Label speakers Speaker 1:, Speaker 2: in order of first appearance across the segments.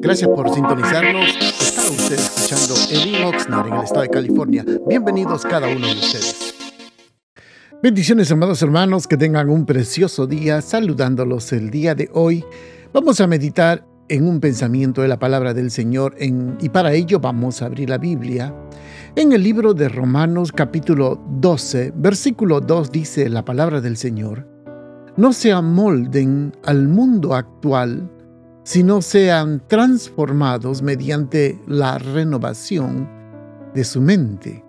Speaker 1: Gracias por sintonizarnos. Está usted escuchando Edwin Oxnard en el estado de California. Bienvenidos cada uno de ustedes. Bendiciones, amados hermanos, que tengan un precioso día. Saludándolos el día de hoy. Vamos a meditar en un pensamiento de la palabra del Señor y para ello vamos a abrir la Biblia. En el libro de Romanos capítulo 12, versículo 2 dice la palabra del Señor, no se amolden al mundo actual, sino sean transformados mediante la renovación de su mente.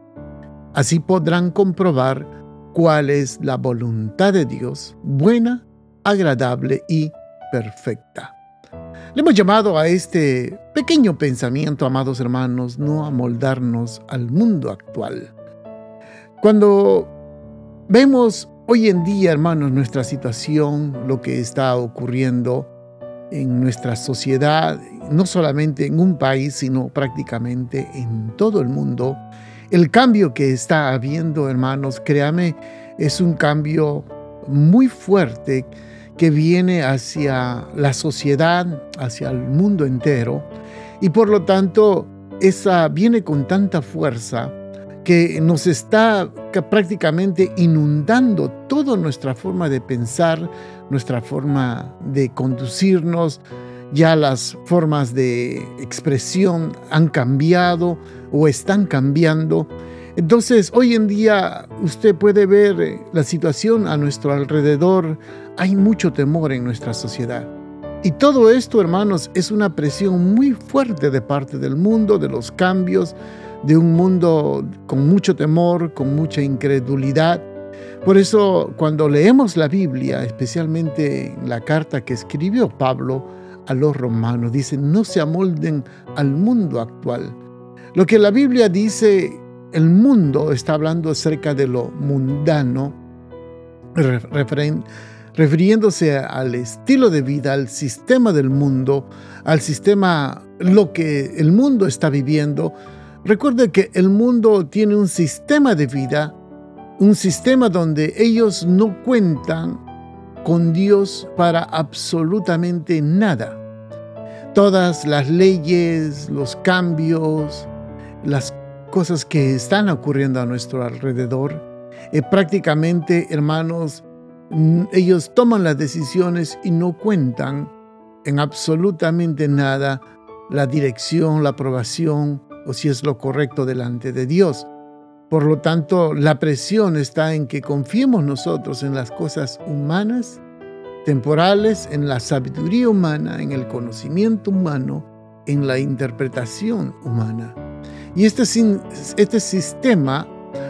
Speaker 1: Así podrán comprobar cuál es la voluntad de Dios, buena, agradable y perfecta. Le hemos llamado a este pequeño pensamiento, amados hermanos, no amoldarnos al mundo actual. Cuando vemos hoy en día, hermanos, nuestra situación, lo que está ocurriendo, en nuestra sociedad, no solamente en un país, sino prácticamente en todo el mundo. El cambio que está habiendo, hermanos, créame, es un cambio muy fuerte que viene hacia la sociedad, hacia el mundo entero, y por lo tanto, esa viene con tanta fuerza que nos está prácticamente inundando toda nuestra forma de pensar, nuestra forma de conducirnos, ya las formas de expresión han cambiado o están cambiando. Entonces, hoy en día usted puede ver eh, la situación a nuestro alrededor. Hay mucho temor en nuestra sociedad. Y todo esto, hermanos, es una presión muy fuerte de parte del mundo, de los cambios, de un mundo con mucho temor, con mucha incredulidad. Por eso cuando leemos la Biblia, especialmente la carta que escribió Pablo a los romanos, dice, no se amolden al mundo actual. Lo que la Biblia dice, el mundo está hablando acerca de lo mundano, refiriéndose al estilo de vida, al sistema del mundo, al sistema, lo que el mundo está viviendo, Recuerde que el mundo tiene un sistema de vida, un sistema donde ellos no cuentan con Dios para absolutamente nada. Todas las leyes, los cambios, las cosas que están ocurriendo a nuestro alrededor, eh, prácticamente, hermanos, ellos toman las decisiones y no cuentan en absolutamente nada la dirección, la aprobación o si es lo correcto delante de Dios. Por lo tanto, la presión está en que confiemos nosotros en las cosas humanas, temporales, en la sabiduría humana, en el conocimiento humano, en la interpretación humana. Y este, este sistema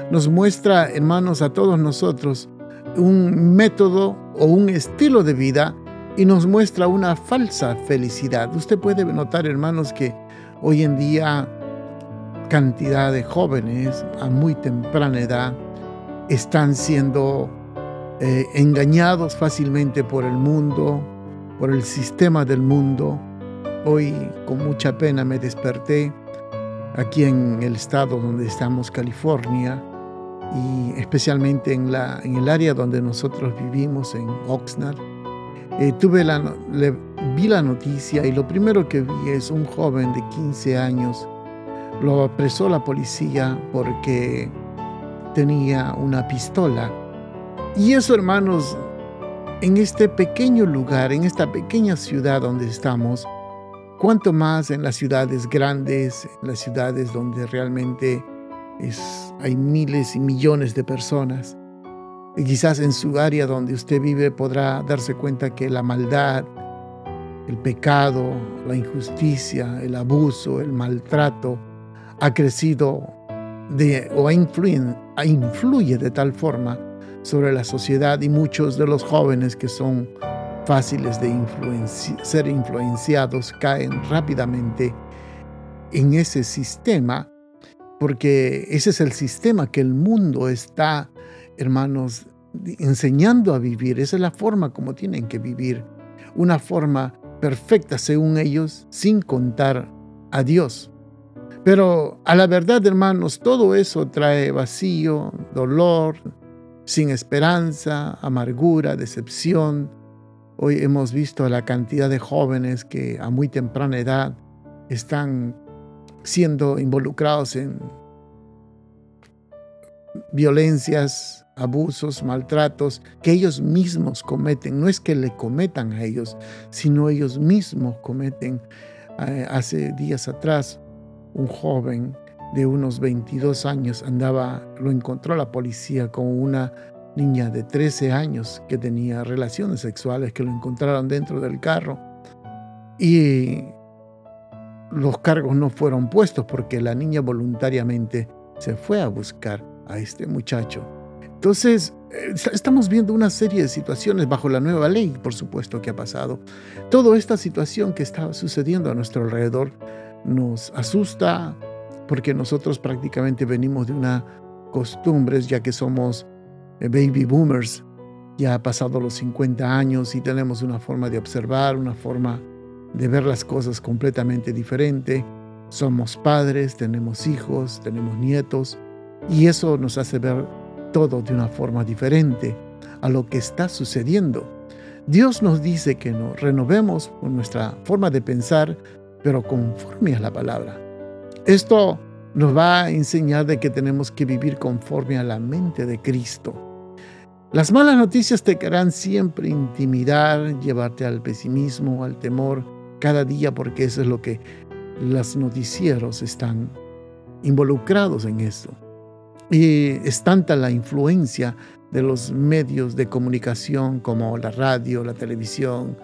Speaker 1: nos muestra, hermanos, a todos nosotros un método o un estilo de vida y nos muestra una falsa felicidad. Usted puede notar, hermanos, que hoy en día cantidad de jóvenes a muy temprana edad están siendo eh, engañados fácilmente por el mundo, por el sistema del mundo. Hoy con mucha pena me desperté aquí en el estado donde estamos, California, y especialmente en, la, en el área donde nosotros vivimos, en Oxnard. Eh, tuve la, vi la noticia y lo primero que vi es un joven de 15 años lo apresó la policía porque tenía una pistola. Y eso, hermanos, en este pequeño lugar, en esta pequeña ciudad donde estamos, cuanto más en las ciudades grandes, en las ciudades donde realmente es, hay miles y millones de personas. Quizás en su área donde usted vive podrá darse cuenta que la maldad, el pecado, la injusticia, el abuso, el maltrato, ha crecido o influye de tal forma sobre la sociedad y muchos de los jóvenes que son fáciles de ser influenciados caen rápidamente en ese sistema, porque ese es el sistema que el mundo está, hermanos, enseñando a vivir. Esa es la forma como tienen que vivir, una forma perfecta según ellos, sin contar a Dios. Pero a la verdad, hermanos, todo eso trae vacío, dolor, sin esperanza, amargura, decepción, Hoy hemos visto la cantidad de jóvenes que a muy temprana edad están siendo involucrados en violencias, abusos, maltratos que ellos mismos cometen. No es que le cometan a ellos, sino ellos mismos cometen. Eh, hace días atrás, un joven de unos 22 años andaba, lo encontró la policía con una niña de 13 años que tenía relaciones sexuales, que lo encontraron dentro del carro. Y los cargos no fueron puestos porque la niña voluntariamente se fue a buscar a este muchacho. Entonces, eh, estamos viendo una serie de situaciones bajo la nueva ley, por supuesto, que ha pasado. Toda esta situación que está sucediendo a nuestro alrededor nos asusta porque nosotros prácticamente venimos de una costumbres, ya que somos eh, baby boomers, ya ha pasado los 50 años y tenemos una forma de observar, una forma de ver las cosas completamente diferente. Somos padres, tenemos hijos, tenemos nietos y eso nos hace ver todo de una forma diferente a lo que está sucediendo. Dios nos dice que nos renovemos con nuestra forma de pensar, pero conforme a la palabra. Esto nos va a enseñar de que tenemos que vivir conforme a la mente de Cristo. Las malas noticias te querrán siempre intimidar, llevarte al pesimismo, al temor, cada día, porque eso es lo que los noticieros están involucrados en eso. Y es tanta la influencia de los medios de comunicación como la radio, la televisión,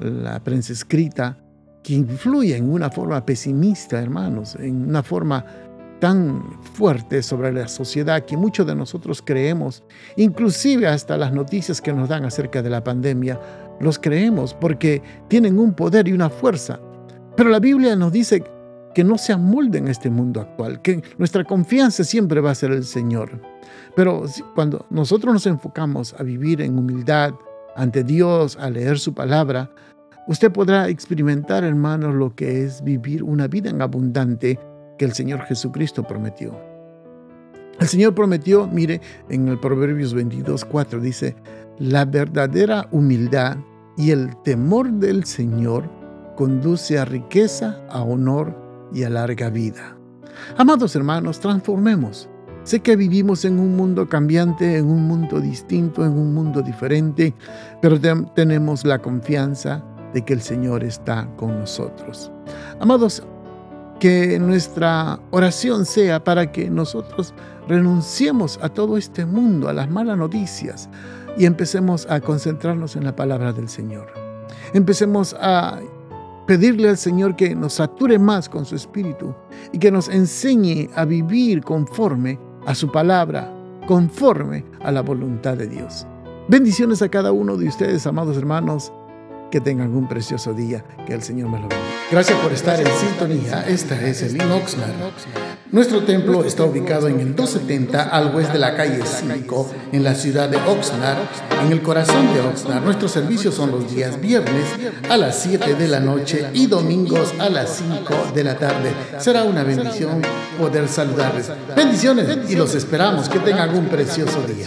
Speaker 1: la prensa escrita, que influye en una forma pesimista, hermanos, en una forma tan fuerte sobre la sociedad que muchos de nosotros creemos, inclusive hasta las noticias que nos dan acerca de la pandemia, los creemos porque tienen un poder y una fuerza. Pero la Biblia nos dice que no se amolden a este mundo actual, que nuestra confianza siempre va a ser el Señor. Pero cuando nosotros nos enfocamos a vivir en humildad ante Dios, a leer su palabra, usted podrá experimentar, hermanos, lo que es vivir una vida en abundante que el Señor Jesucristo prometió. El Señor prometió, mire, en el Proverbios 22, 4 dice, la verdadera humildad y el temor del Señor conduce a riqueza, a honor y a larga vida. Amados hermanos, transformemos. Sé que vivimos en un mundo cambiante, en un mundo distinto, en un mundo diferente, pero tenemos la confianza de que el Señor está con nosotros. Amados, que nuestra oración sea para que nosotros renunciemos a todo este mundo, a las malas noticias, y empecemos a concentrarnos en la palabra del Señor. Empecemos a pedirle al Señor que nos sature más con su espíritu y que nos enseñe a vivir conforme a su palabra, conforme a la voluntad de Dios. Bendiciones a cada uno de ustedes, amados hermanos. Que tengan un precioso día. Que el Señor me lo bendiga.
Speaker 2: Gracias por estar en sintonía. Esta es el Oxnard. Nuestro templo está ubicado en el 270 al oeste de la calle 5, en la ciudad de Oxnard, en el corazón de Oxnard. Nuestros servicios son los días viernes a las 7 de la noche y domingos a las 5 de la tarde. Será una bendición poder saludarles. Bendiciones y los esperamos. Que tengan un precioso día.